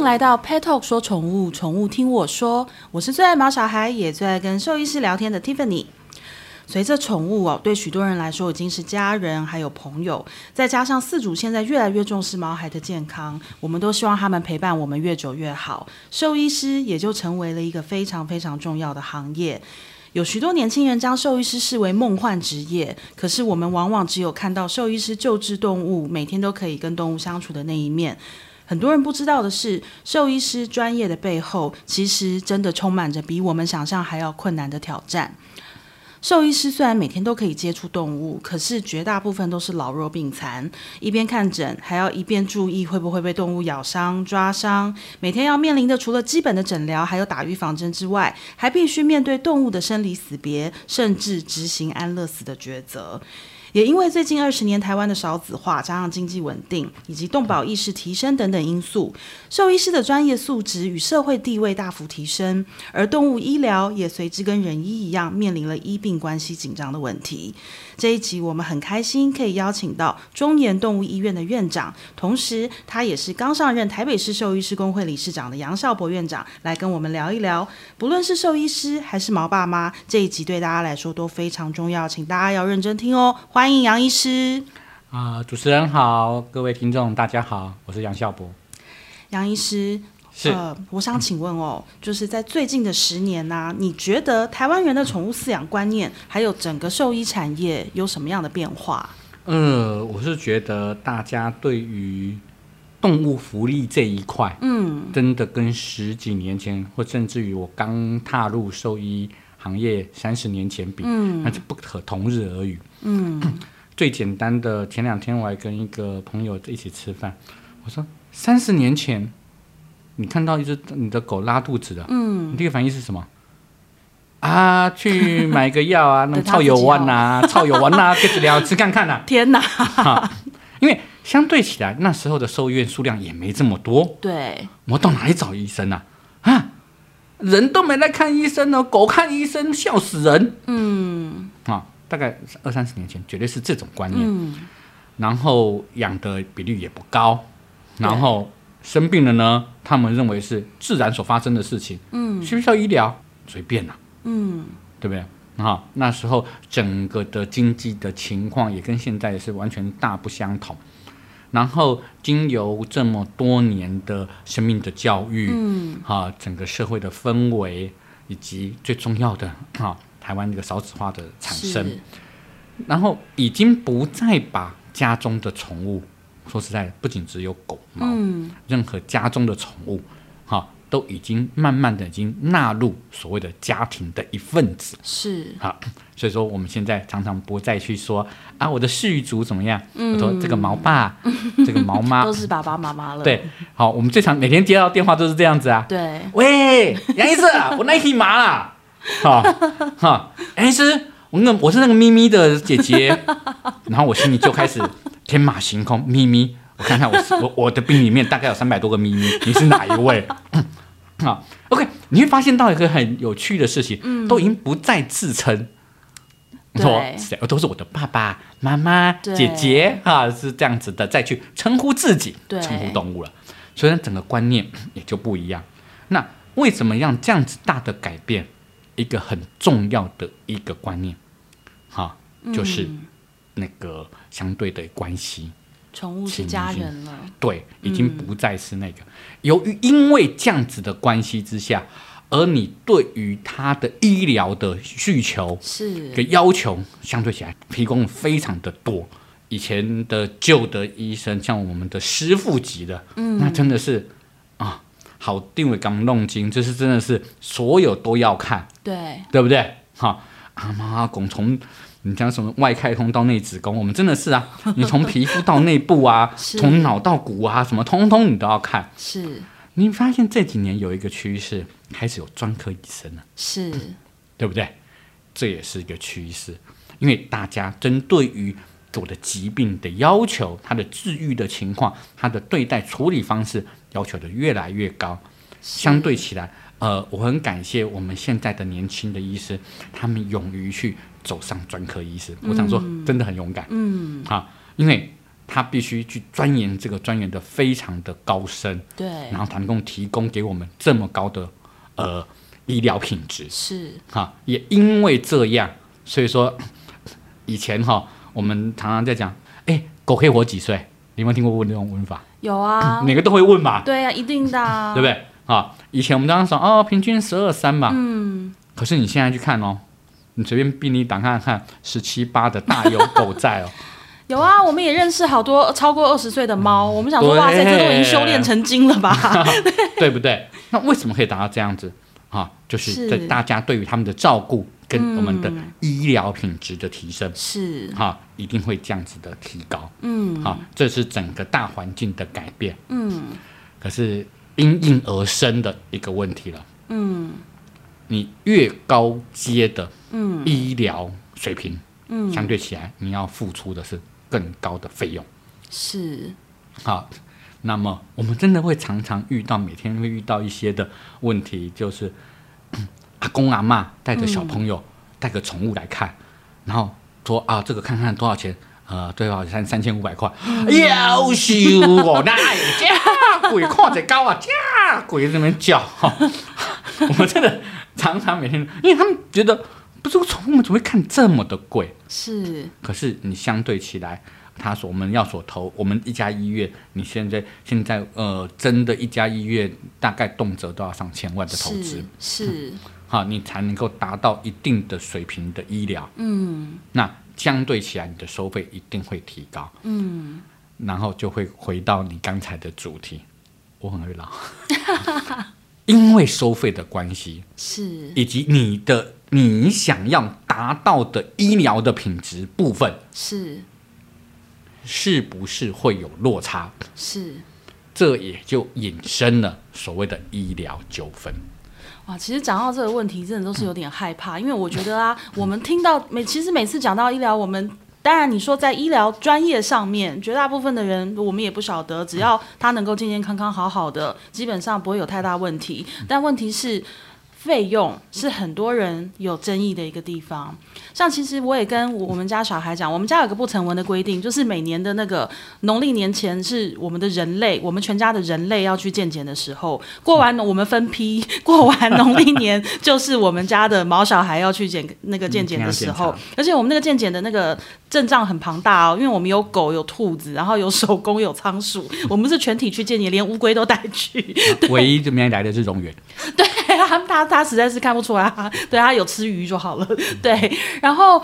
迎来到 Pet Talk 说宠物，宠物听我说。我是最爱毛小孩，也最爱跟兽医师聊天的 Tiffany。随着宠物哦，对许多人来说已经是家人，还有朋友。再加上饲主现在越来越重视毛孩的健康，我们都希望他们陪伴我们越久越好。兽医师也就成为了一个非常非常重要的行业。有许多年轻人将兽医师视为梦幻职业，可是我们往往只有看到兽医师救治动物，每天都可以跟动物相处的那一面。很多人不知道的是，兽医师专业的背后，其实真的充满着比我们想象还要困难的挑战。兽医师虽然每天都可以接触动物，可是绝大部分都是老弱病残，一边看诊，还要一边注意会不会被动物咬伤、抓伤。每天要面临的除了基本的诊疗，还有打预防针之外，还必须面对动物的生离死别，甚至执行安乐死的抉择。也因为最近二十年台湾的少子化，加上经济稳定以及动保意识提升等等因素，兽医师的专业素质与社会地位大幅提升，而动物医疗也随之跟人医一样面临了医病关系紧张的问题。这一集我们很开心可以邀请到中研动物医院的院长，同时他也是刚上任台北市兽医师工会理事长的杨孝博院长，来跟我们聊一聊。不论是兽医师还是毛爸妈，这一集对大家来说都非常重要，请大家要认真听哦。迎杨医师啊！主持人好，各位听众大家好，我是杨孝博。杨医师，是，我想请问哦，就是在最近的十年呢，你觉得台湾人的宠物饲养观念，还有整个兽医产业有什么样的变化？呃，我是觉得大家对于动物福利这一块，嗯，真的跟十几年前，或甚至于我刚踏入兽医。行业三十年前比，那是不可同日而语。嗯，最简单的，前两天我还跟一个朋友一起吃饭，我说三十年前，你看到一只你的狗拉肚子了，嗯，你第一个反应是什么？啊，去买个药啊，那草油丸呐，草油丸呐，给治疗吃看看呐。天哪！因为相对起来，那时候的兽医院数量也没这么多。对，我到哪里找医生啊？啊？人都没来看医生呢，狗看医生笑死人。嗯，啊，大概二三十年前绝对是这种观念。嗯，然后养的比例也不高，然后生病了呢，他们认为是自然所发生的事情。嗯，需不需要医疗？随便啦。嗯，对不对？啊，那时候整个的经济的情况也跟现在是完全大不相同。然后经由这么多年的生命的教育，嗯，哈，整个社会的氛围，以及最重要的哈，台湾这个少子化的产生，然后已经不再把家中的宠物，说实在，不仅只有狗猫，嗯，任何家中的宠物，哈。都已经慢慢的已经纳入所谓的家庭的一份子，是好，所以说我们现在常常不再去说啊，我的续族怎么样？我说这个毛爸，这个毛妈都是爸爸妈妈了。对，好，我们最常每天接到电话都是这样子啊。对，喂，杨医师，我那匹马啦，好，哈，杨医师，我那我是那个咪咪的姐姐，然后我心里就开始天马行空，咪咪，我看看我我我的病里面大概有三百多个咪咪，你是哪一位？好，OK，你会发现到一个很有趣的事情，嗯，都已经不再自称，说都是我的爸爸妈妈、姐姐啊，是这样子的，再去称呼自己，称呼动物了，所以整个观念也就不一样。那为什么让这样子大的改变？一个很重要的一个观念，哈，就是那个相对的关系。宠物是家人了，对，已经不再是那个。由于因为这样子的关系之下，而你对于他的医疗的需求是的要求，相对起来提供非常的多。以前的旧的医生，像我们的师傅级的，嗯，那真的是啊，好定位刚弄精，就是真的是所有都要看，对，对不对？哈，阿妈阿公从。你讲什么外开通到内子宫，我们真的是啊！你从皮肤到内部啊，从脑到骨啊，什么通通你都要看。是，你发现这几年有一个趋势，开始有专科医生了，是，对不对？这也是一个趋势，因为大家针对于我的疾病的要求，它的治愈的情况，它的对待处理方式要求的越来越高。相对起来，呃，我很感谢我们现在的年轻的医师，他们勇于去。走上专科医师，我想说真的很勇敢，嗯，啊，因为他必须去钻研这个钻研的非常的高深，对。然，后才能够提供给我们这么高的呃医疗品质。是，哈，也因为这样，所以说以前哈，我们常常在讲，哎，狗可以活几岁？你有没有听过问这种问法？有啊，每个都会问吧，对啊、一定的、啊，对不对？啊，以前我们当时说哦，平均十二三嘛，嗯，可是你现在去看哦，你随便病历档看看，十七八的大有狗在哦。有啊，我们也认识好多超过二十岁的猫，我们想说，哇塞，这都已经修炼成精了吧？对不对？那为什么可以达到这样子啊？就是是在大家对于他们的照顾跟我们的嗯医疗品质的提升，是，哈、一定会这样子的提高。嗯，好、这是整个大环境的改变。嗯可是因应而生的一个问题了，嗯你越高阶的嗯医疗水平，嗯，相对起来你要付出的是更高的费用。是，好，那么我们真的会常常遇到，每天会遇到一些的问题，就是阿公阿妈带着小朋友、带个宠物来看，然后说啊，这个看看多少钱？呃，对吧？三三千五百块，要修哦，那也价贵，看着高啊，家鬼在那边叫哈。我们真的常常每天，因为他们觉得不是宠物，怎么会看这么的贵？是，可是你相对起来，他所我们要所投，我们一家医院，你现在现在呃，真的一家医院大概动辄都要上千万的投资。是，，是，好，你才能够达到一定的水平的医疗。嗯。那相对起来，你的收费一定会提高，嗯，然后就会回到你刚才的主题，我很会老，因为收费的关系，是，以及你的你想要达到的医疗的品质部分。是，是不是会有落差？是。这也就引申了所谓的医疗纠纷。哇，其实讲到这个问题，真的都是有点害怕，因为我觉得啊，我们听到每其实每次讲到医疗，我们当然你说在医疗专业上面，绝大部分的人我们也不晓得，只要他能够健健康康、好好的，基本上不会有太大问题。但问题是。费用是很多人有争议的一个地方，像其实我也跟我们家小孩讲，我们家有个不成文的规定，就是每年的那个农历年前是我们的人类，我们全家的人类要去健检的时候，过完我们分批，过完农历年就是我们家的毛小孩要去检那个健检的时候。嗯，而且我们那个健检的那个阵仗很庞大哦，因为我们有狗有兔子，然后有手工有仓鼠，我们是全体去见检，连乌龟都带去，唯一这边来的是荣源，对 他他他实在是看不出来，对他有吃鱼就好了。对，然后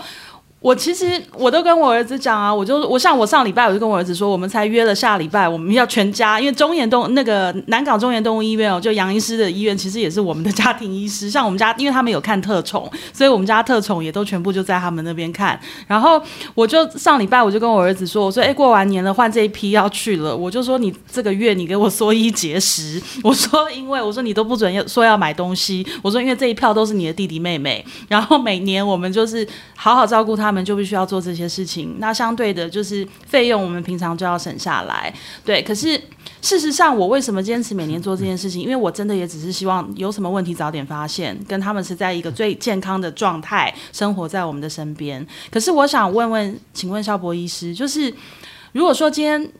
我其实我都跟我儿子讲啊，我就我像我上礼拜我就跟我儿子说，我们才约了下礼拜我们要全家，因为中研动那个南港中研动物医院哦，就杨医师的医院，其实也是我们的家庭医师。像我们家，因为他们有看特宠，所以我们家特宠也都全部就在他们那边看。然后我就上礼拜我就跟我儿子说，我说哎，过完年了，换这一批要去了，我就说你这个月你给我缩衣节食，我说因为我说你都不准要说要买东西，我说因为这一票都是你的弟弟妹妹，然后每年我们就是好好照顾他他们，就必须要做这些事情。那相对的，就是费用我们平常就要省下来。对，可是事实上，我为什么坚持每年做这件事情？因为我真的也只是希望有什么问题早点发现，跟他们是在一个最健康的状态生活在我们的身边。可是我想问问，请问肖博医师，就是如果说今天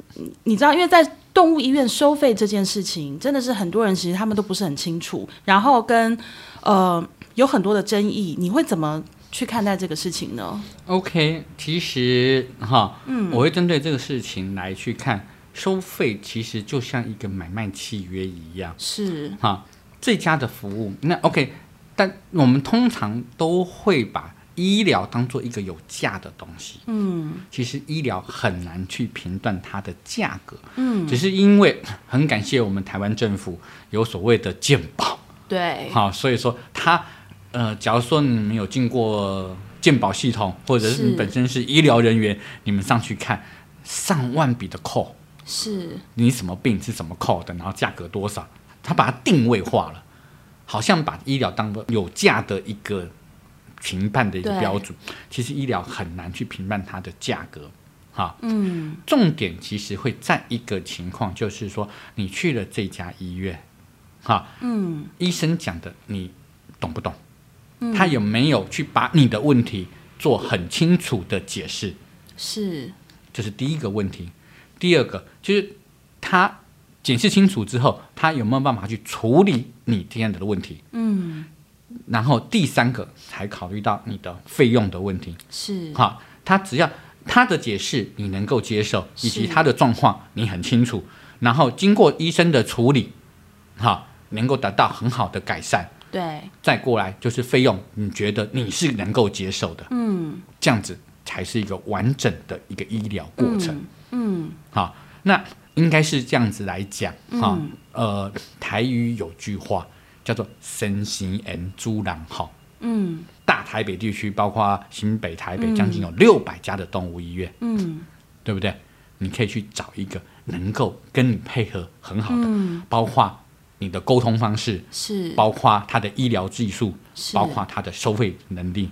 你知道，因为在动物医院收费这件事情，真的是很多人其实他们都不是很清楚，然后跟呃有很多的争议，你会怎么去看待这个事情呢？OK，其实哈，嗯，我会针对这个事情来去看收费，其实就像一个买卖契约一样，是。哈，最佳的服务，那 OK，但我们通常都会把医疗当做一个有价的东西，嗯。其实医疗很难去评断它的价格，嗯，只是因为很感谢我们台湾政府有所谓的健保，对，好，所以说它呃，假如说你们有进过鉴保系统，或者是你本身是医疗人员，你们上去看上万笔的扣，是。你什么病是怎么扣的，然后价格多少，他把它定位化了，好像把医疗当做有价的一个评判的一个标准，其实医疗很难去评判它的价格，哈。嗯。重点其实会在一个情况，就是说你去了这家医院，哈，嗯。医生讲的你懂不懂？嗯，他有没有去把你的问题做很清楚的解释？是这是第一个问题。第二个就是他解释清楚之后，他有没有办法去处理你这样的问题？嗯，然后第三个才考虑到你的费用的问题。是，好，他只要他的解释你能够接受，以及他的状况你很清楚，然后经过医生的处理，哈，能够得到很好的改善，对，再过来就是费用，你觉得你是能够接受的，嗯。这样子才是一个完整的一个医疗过程。嗯好，那应该是这样子来讲哈、嗯呃，台语有句话叫做“身心人猪狼好”。嗯。大台北地区，包括新北、台北，将近有六百家的动物医院，嗯。对不对？你可以去找一个能够跟你配合很好的，嗯，包括你的沟通方式，是，包括他的医疗技术，包括他的收费能力，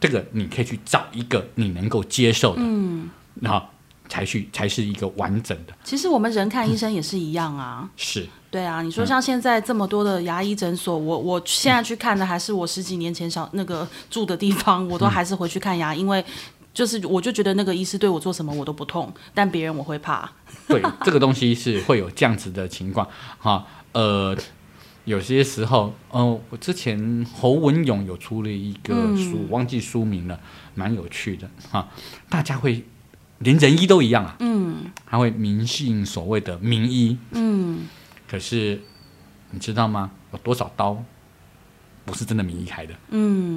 这个你可以去找一个你能够接受的，嗯，然后才去才是一个完整的。其实我们人看医生也是一样啊。是，对啊，你说像现在这么多的牙医诊所，我我现在去看的还是我十几年前小那个住的地方，我都还是回去看牙，因为就是我就觉得那个医师对我做什么我都不痛，但别人我会怕。对，这个东西是会有这样子的情况哈。呃，有些时候，呃，我之前侯文勇有出了一个书，嗯忘记书名了，蛮有趣的哈。大家会连人医都一样啊，嗯他会迷信所谓的名医，嗯，可是你知道吗？有多少刀不是真的名医开的，嗯，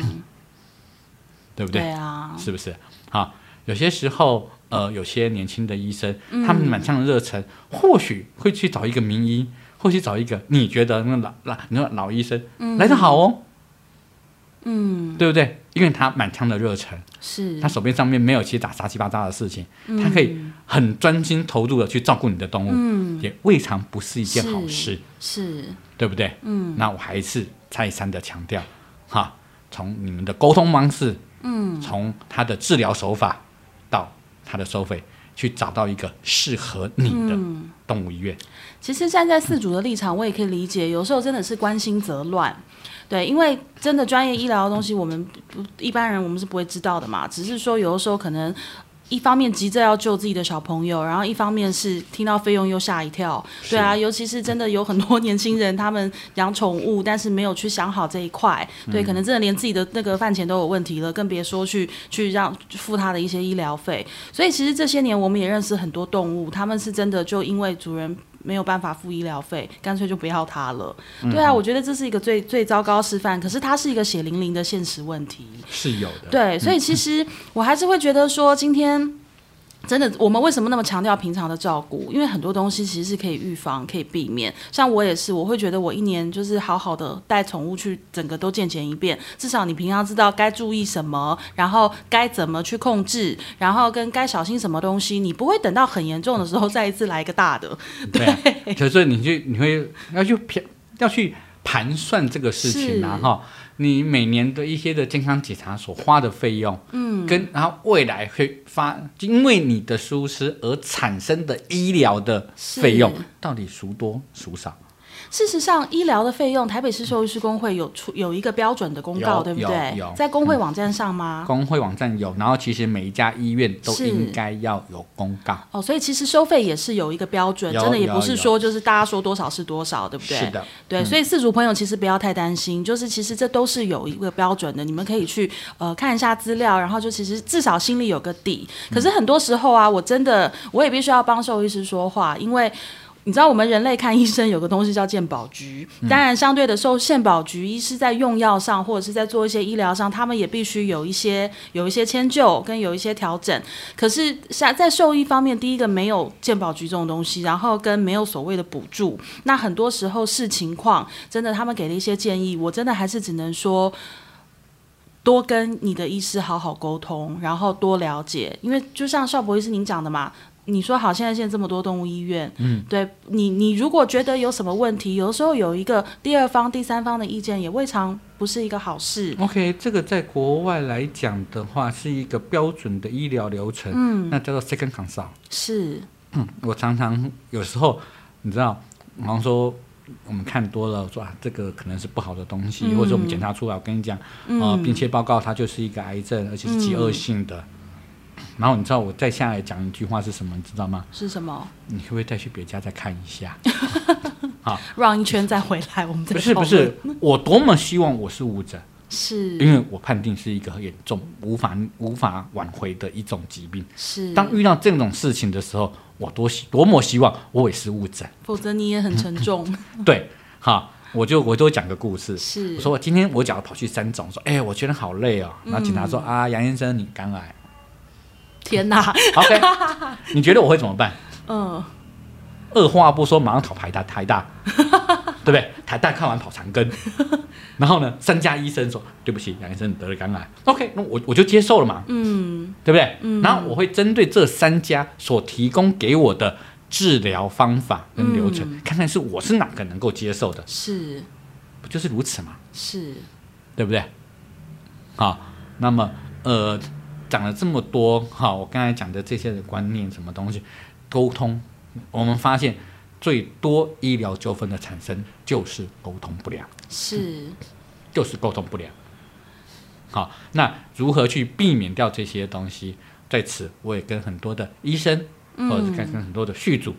对不对？对啊，是不是？好，有些时候，呃，有些年轻的医生，嗯他们满腔的热忱，或许会去找一个名医，或许找一个你觉得那老老你说老医生、来的好哦，嗯，对不对？因为他满腔的热忱，是。他手边上面没有其他杂七八糟的事情，嗯。他可以很专心投入的去照顾你的动物，嗯。也未尝不是一件好是事，是，对不对？嗯。那我还是再三的强调，哈，从你们的沟通方式，嗯。从他的治疗手法到他的收费，去找到一个适合你的嗯。动物医院。其实站在饲主的立场，我也可以理解，有时候真的是关心则乱。对，因为真的专业医疗的东西，我们不一般人我们是不会知道的嘛。只是说有的时候可能一方面急着要救自己的小朋友，然后一方面是听到费用又吓一跳。对啊，尤其是真的有很多年轻人，他们养宠物，但是没有去想好这一块，对，可能真的连自己的那个饭钱都有问题了，更别说去去让付他的一些医疗费。所以其实这些年我们也认识很多动物，他们是真的就因为主人。没有办法付医疗费，干脆就不要他了。对啊，我觉得这是一个最最糟糕示范，可是它是一个血淋淋的现实问题。是有的，对，所以其实我还是会觉得说，今天真的我们为什么那么强调平常的照顾？因为很多东西其实是可以预防、可以避免。像我也是，我会觉得我一年就是好好的带宠物去，整个都健检一遍，至少你平常知道该注意什么，然后该怎么去控制，然后跟该小心什么东西，你不会等到很严重的时候再一次来一个大的。对啊，可是 你去你会要去盘要去盘算这个事情啊是哈。你每年的一些的健康检查所花的费用，嗯，跟然后未来会发因为你的疏失而产生的医疗的费用，到底孰多孰少？事实上，医疗的费用，台北市兽医师工会有出有一个标准的公告，对不对有？在工会网站上吗？工会网站有，然后其实每一家医院都是应该要有公告。哦，所以其实收费也是有一个标准，真的也不是说就是大家说多少是多少，对不对？是的，对，所以四组朋友其实不要太担心，就是其实这都是有一个标准的，你们可以去呃看一下资料，然后就其实至少心里有个底。可是很多时候啊，我真的我也必须要帮兽医师说话，因为。你知道我们人类看医生有个东西叫健保局，当然相对的受健保局医师在用药上或者是在做一些医疗上，他们也必须有一些有一些迁就跟有一些调整。可是像在兽医方面，第一个没有健保局这种东西，然后跟没有所谓的补助，那很多时候视情况，真的他们给了一些建议，我真的还是只能说。多跟你的医师好好沟通，然后多了解，因为就像邵博医师您讲的嘛，你说好，现在现在这么多动物医院，嗯，对你，你如果觉得有什么问题，有的时候有一个第二方、第三方的意见，也未尝不是一个好事。OK，这个在国外来讲的话，是一个标准的医疗流程，嗯，那叫做 second consult。是，嗯，我常常有时候，你知道，比方说我们看多了，说啊，这个可能是不好的东西，嗯或者我们检查出来，我跟你讲，呃，嗯并且报告它就是一个癌症，而且是极恶性的。然后你知道我再下来讲一句话是什么？你知道吗？是什么？你可不可以再去别家再看一下？好绕一圈再回来，我们再不是不是，我多么希望我是误诊，是因为我判定是一个很严重、无法无法挽回的一种疾病。是，当遇到这种事情的时候，我多希多么希望我也是误诊。否则你也很沉重。对，好，我就我就讲个故事。是，我说我今天我假如跑去三总，说哎、我觉得好累哦。然后警察说、啊，杨先生你肝癌。天哪，OK，你觉得我会怎么办？嗯，二话不说，马上跑台大，台大，对不对？台大看完跑长庚，然后呢，三家医生说对不起，杨医生你得了肝癌。OK，那我我就接受了嘛，嗯，对不对？然后我会针对这三家所提供给我的治疗方法跟流程，嗯看看是我是哪个能够接受的，是不就是如此吗？是，对不对？好，那么呃，讲了这么多，哈，我刚才讲的这些的观念，什么东西，沟通，我们发现最多医疗纠纷的产生就是沟通不良，是，就是沟通不良。好，那如何去避免掉这些东西？在此，我也跟很多的医生，或者是跟跟很多的续主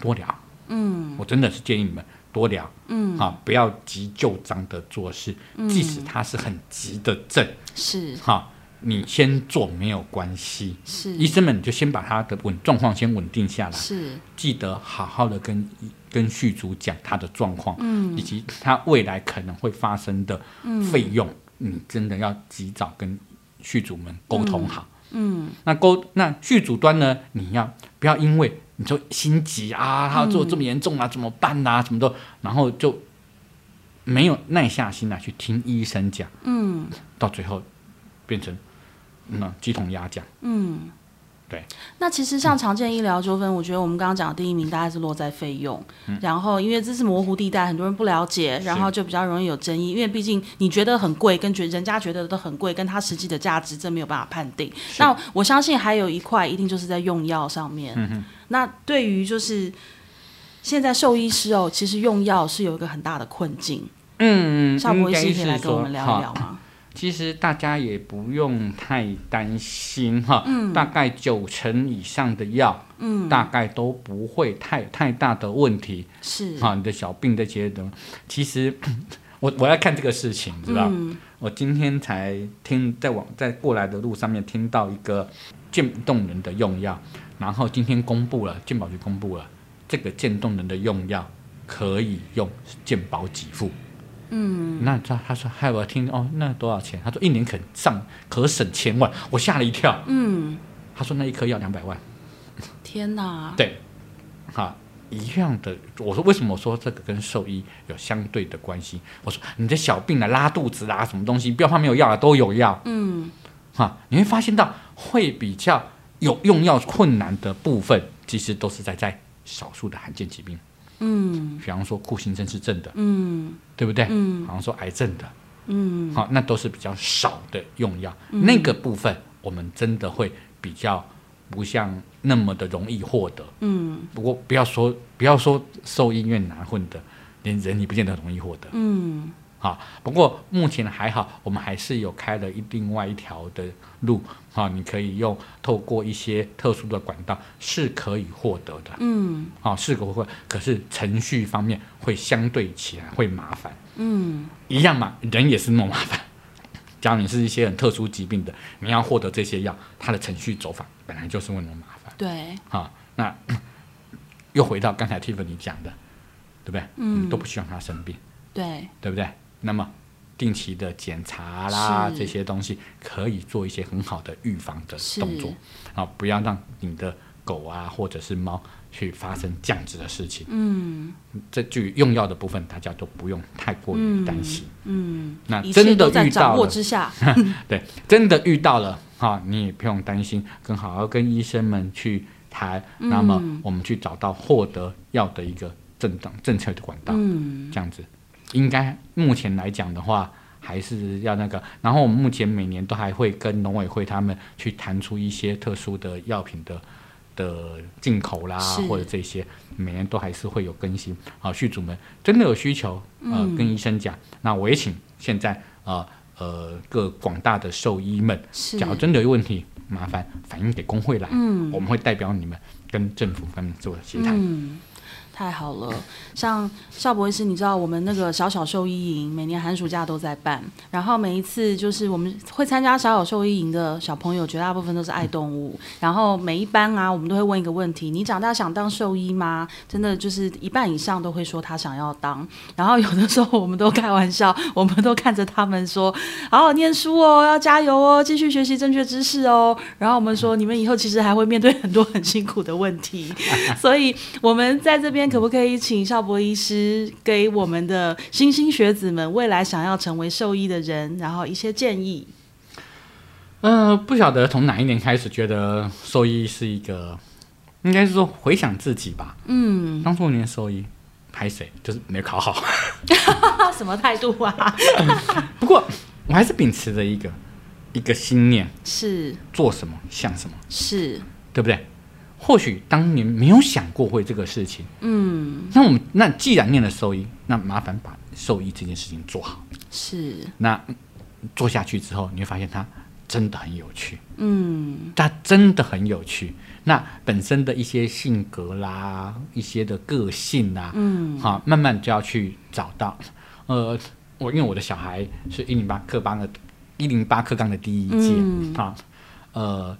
多聊。嗯。我真的是建议你们多聊，嗯，啊，不要急就章的做事，即使它是很急的症，是。哈，你先做没有关系。是。医生们，你就先把他的稳状况先稳定下来，是，记得好好的跟跟续主讲他的状况，嗯。以及他未来可能会发生的费用，你真的要及早跟续主们沟通好。嗯。那沟那续主端呢，你要不要因为你就心急啊，他做这么严重啊，怎么办啊，什么都，然后就没有耐下心来去听医生讲，嗯。到最后变成那鸡同鸭讲。嗯。对，那其实像常见医疗纠纷，我觉得我们刚刚讲的第一名大概是落在费用，然后因为这是模糊地带，很多人不了解，然后就比较容易有争议。因为毕竟你觉得很贵，跟觉人家觉得都很贵，跟它实际的价值，这没有办法判定。那我相信还有一块一定就是在用药上面。嗯那对于就是现在兽医师哦，其实用药是有一个很大的困境。嗯，邵博医应该师可以来跟我们聊一聊吗？其实大家也不用太担心哈，大概九成以上的药，嗯，大概都不会太太大的问题。是，哈，你的小病这些的，其实 我我要看这个事情，知道？嗯我今天才听在网在过来的路上面听到一个渐冻人的用药，然后今天公布了，健保局公布了这个渐冻人的用药可以用健保给付。嗯，那他他说，害我听哦，那多少钱？他说一年可上可省千万，我吓了一跳。嗯，他说那一颗要两百万，天哪，对，好一样的。我说为什么我说这个跟兽医有相对的关系？我说你的小病啊，拉肚子啦、什么东西，不要怕没有药啊，都有药。嗯哈，你会发现到会比较有用药困难的部分，其实都是在在少数的罕见疾病，嗯。比方说库欣症是正的，嗯。对不对？嗯。好像说癌症的，嗯，好，那都是比较少的用药，那个部分我们真的会比较不像那么的容易获得。嗯。不过不要说不要说兽医院难混的，连人你不见得容易获得。嗯好，不过目前还好，我们还是有开了一另外一条的路，啊，你可以用透过一些特殊的管道是可以获得的，嗯啊，是可会，可是程序方面会相对起来会麻烦，嗯一样嘛，人也是那么麻烦。假如你是一些很特殊疾病的，你要获得这些药，它的程序走法本来就是会那么麻烦。对，啊，那 又回到刚才 Tiffany 讲的，对不对？嗯都不希望他生病。对，对不对？那么定期的检查啦，这些东西可以做一些很好的预防的动作啊，不要让你的狗啊或者是猫去发生这样子的事情。嗯这至于用药的部分，大家都不用太过于担心。嗯，那真的在遇到了。对，真的遇到了哈，你也不用担心，更好好跟医生们去谈，那么我们去找到获得药的一个正当正确的管道。嗯这样子，应该目前来讲的话，还是要那个。然后我们目前每年都还会跟农委会他们去谈出一些特殊的药品的的进口啦，或者这些，每年都还是会有更新。啊，续主们真的有需求，呃，嗯跟医生讲。那我也请现在呃呃各广大的兽医们，是假如真的有问题，麻烦反映给工会来，嗯我们会代表你们跟政府方面做协谈。嗯，太好了。像邵博士，你知道我们那个小小兽医营每年寒暑假都在办，然后每一次就是我们会参加小小兽医营的小朋友，绝大部分都是爱动物。然后每一班啊，我们都会问一个问题：你长大想当兽医吗？真的就是一半以上都会说他想要当。然后有的时候我们都开玩笑，我们都看着他们说：好好念书哦，要加油哦，继续学习正确知识哦。然后我们说，你们以后其实还会面对很多很辛苦的问题，所以我们在这边可不可以请邵博医师给我们的新兴学子们，未来想要成为兽医的人，然后一些建议？呃，不晓得从哪一年开始觉得兽医是一个，应该是说回想自己吧。嗯，当初念兽医，拍谁就是没考好。什么态度啊？不过我还是秉持着一个一个心念，是做什么像什么，是，对不对？或许当年没有想过会这个事情，嗯，那我们那既然念了兽医，那麻烦把兽医这件事情做好。是，那做下去之后，你会发现它真的很有趣，嗯它真的很有趣。那本身的一些性格啦，一些的个性啦，嗯好，慢慢就要去找到。呃，我因为我的小孩是一零八课纲的，一零八课纲的第一届嗯啊，呃，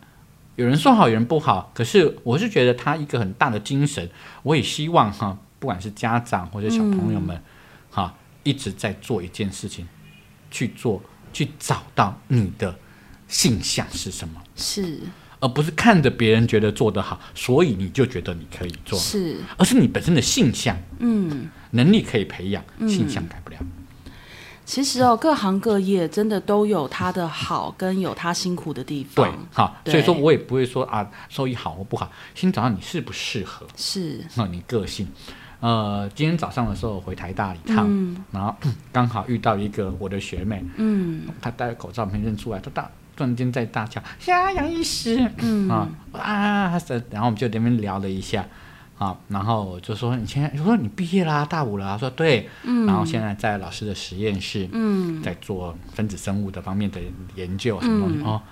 有人说好，有人不好，可是我是觉得他一个很大的精神，我也希望哈，不管是家长或者小朋友们，哈，一直在做一件事情，去做，去找到你的性向是什么。是而不是看着别人觉得做得好，所以你就觉得你可以做，是，而是你本身的性向嗯。能力可以培养，性向改不了。其实哦，各行各业真的都有它的好，跟有它辛苦的地对方。，好，对。所以说我也不会说啊，收益好或不好，先找到你适不适合，是，那你个性。呃，今天早上的时候回台大一趟，嗯。然后刚好遇到一个我的学妹，嗯。她戴着口罩没认出来，她大突然间在大叫“呀，杨医师”，嗯。啊啊，然后我们就在那边聊了一下，啊，然后我就说你现在，我说你毕业啦，大五了啊，说对，嗯然后现在在老师的实验室，嗯。在做分子生物的方面的研究什么东西、嗯。哦，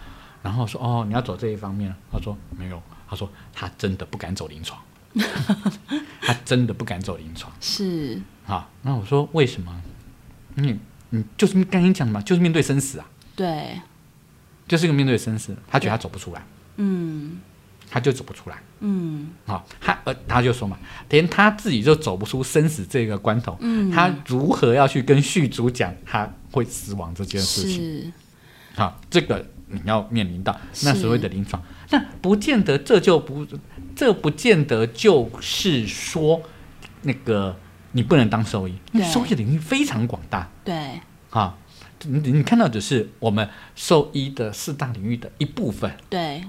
然后说哦你要走这一方面，他说没有，他说他真的不敢走临床，他真的不敢走临床，是，啊，那我说为什么？你你就是刚才讲的嘛，就是面对生死啊，对，就是一个面对生死，他觉得他走不出来，嗯他就走不出来。嗯。啊，他呃，他就说嘛，连他自己就走不出生死这个关头，嗯，他如何要去跟续主讲他会死亡这件事情？是，啊，这个你要面临到那所谓的临床，那不见得这就不，这不见得就是说那个你不能当兽医，因为兽医领域非常广大。对，啊。你你看到只是我们兽医的四大领域的一部分。对，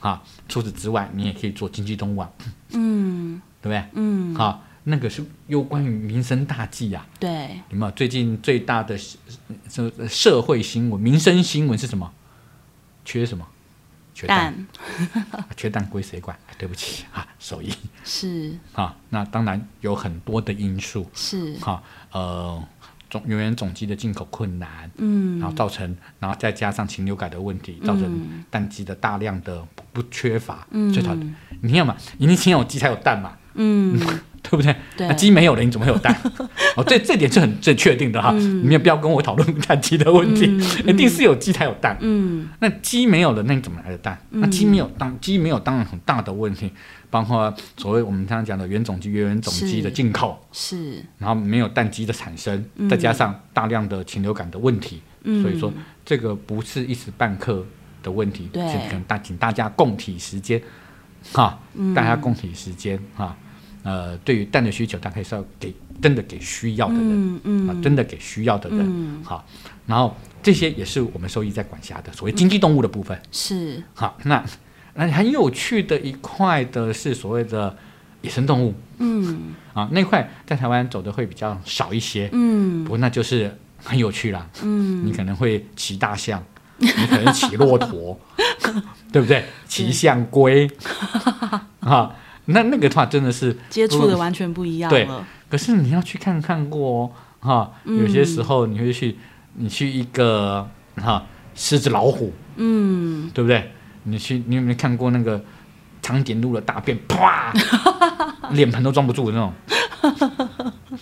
啊，除此之外，你也可以做经济动物啊，嗯对不对？嗯，好，那个是又关于民生大计啊。对，有没有最近最大的社社会新闻、民生新闻是什么？缺什么？缺蛋，但缺蛋归谁管？对不起啊，手艺是啊。那当然有很多的因素是，哈，呃，种原源种鸡的进口困难，嗯。然后造成，然后再加上禽流感的问题，造成嗯。蛋鸡的大量的不不缺乏，嗯。最好你看嘛，一定先有鸡才有蛋嘛，嗯，对不对？对。那鸡没有了，你怎么会有蛋？哦，这这点是很最确定的哈，嗯。你们也不要跟我讨论蛋鸡的问题，一定是有鸡才有蛋。嗯。那鸡没有了，那你怎么来的蛋？那鸡没有当鸡没有，当然很大的问题，包括所谓我们常常讲的原种鸡、原原种鸡的进口，是，然后没有蛋鸡的产生，嗯再加上大量的禽流感的问题，嗯。所以说这个不是一时半刻的问题，对是可能大请大家共体时间，哈，嗯。大家共体时间哈，呃，对于蛋的需求，大概是要给真的给需要的人，嗯嗯，啊，真的给需要的人，嗯。好，然后这些也是我们收益在管辖的所谓经济动物的部分，是，好，那那很有趣的一块的是所谓的野生动物嗯。啊，那块在台湾走的会比较少一些，嗯不过那就是很有趣啦，嗯，你可能会骑大象，你可能骑骆驼，对不对？骑象龟啊，那那个的话真的是接触的完全不一样对，可是你要去看看过哦，哈，嗯有些时候你会去，你去一个哈狮子老虎，嗯对不对？你去，你有没有看过那个长颈鹿的大便，啪，脸盆都装不住的那种，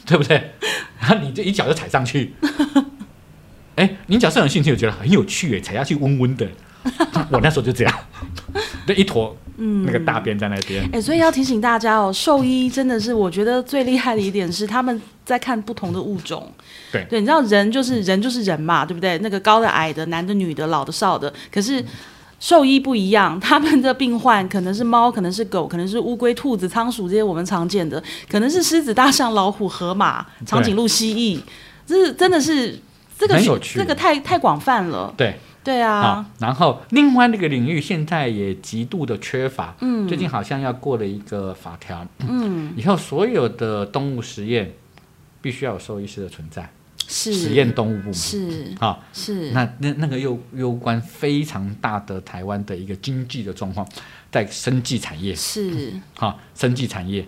对不对？然后你这一脚就踩上去，哎，你假设有兴趣，我觉得很有趣，哎，踩下去温温的。我那时候就这样，那一坨那个大便在那边。哎，所以要提醒大家哦，兽医真的是我觉得最厉害的一点是他们在看不同的物种。对对，你知道人就是人就是人嘛，对不对？那个高的矮的，男的女的，老的少的，可是兽医不一样，他们的病患可能是猫，可能是狗，可能是乌龟、兔子、仓鼠这些我们常见的，可能是狮子、大象、老虎、河马、长颈鹿、蜥蜴，这是真的是这个这个太太广泛了。对。对啊，然后另外那个领域现在也极度的缺乏。嗯，最近好像要过了一个法条。嗯，以后所有的动物实验必须要有兽医师的存在。是实验动物部门。是啊，是那那那个又攸关非常大的台湾的一个经济的状况，在生技产业。是哈，生技产业。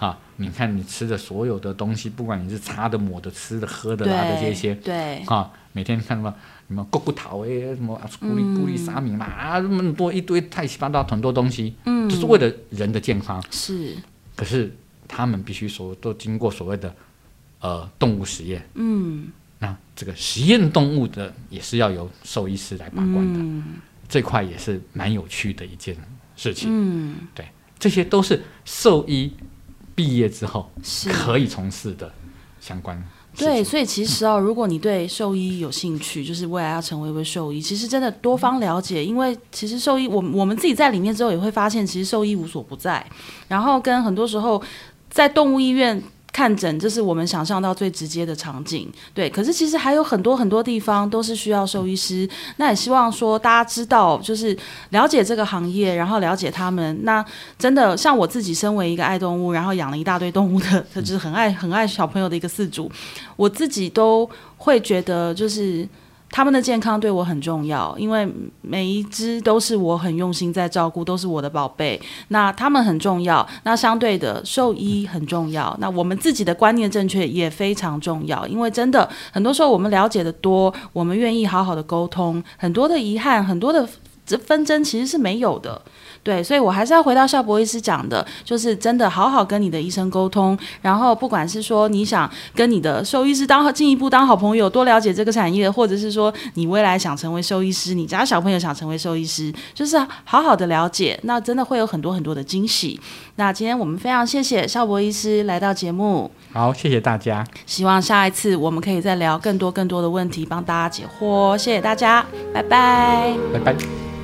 哈，你看你吃的所有的东西，不管你是擦的、抹的、吃的、喝的啦的这些，对，啊，每天看什么？什么咕咕桃诶，什么咕哩咕哩沙米嘛，啊，那么多一堆太奇八糟很多东西，嗯，就是为了人的健康。是。可是他们必须所都经过所谓的呃动物实验。嗯。那这个实验动物的也是要由兽医师来把关的。嗯。这块也是蛮有趣的一件事情。嗯。对，这些都是兽医毕业之后可以从事的相关。对，所以其实哦，如果你对兽医有兴趣，就是未来要成为一位兽医，其实真的多方了解，因为其实兽医，我我们自己在里面之后也会发现，其实兽医无所不在，然后跟很多时候在动物医院。看诊，这是我们想象到最直接的场景，对。可是其实还有很多很多地方都是需要兽医师。那也希望说大家知道，就是了解这个行业，然后了解他们。那真的像我自己身为一个爱动物，然后养了一大堆动物的，就是很爱很爱小朋友的一个饲主，我自己都会觉得就是。他们的健康对我很重要，因为每一只都是我很用心在照顾，都是我的宝贝。那他们很重要，那相对的兽医很重要。那我们自己的观念正确也非常重要，因为真的很多时候我们了解的多，我们愿意好好的沟通，很多的遗憾，很多的这纷争其实是没有的。对，所以我还是要回到邵博医师讲的，就是真的好好跟你的医生沟通，然后不管是说你想跟你的兽医师当进一步当好朋友，多了解这个产业，或者是说你未来想成为兽医师，你家小朋友想成为兽医师，就是好好的了解，那真的会有很多很多的惊喜。那今天我们非常谢谢邵博医师来到节目，好，谢谢大家，希望下一次我们可以再聊更多更多的问题，帮大家解惑。谢谢大家，拜拜，拜拜。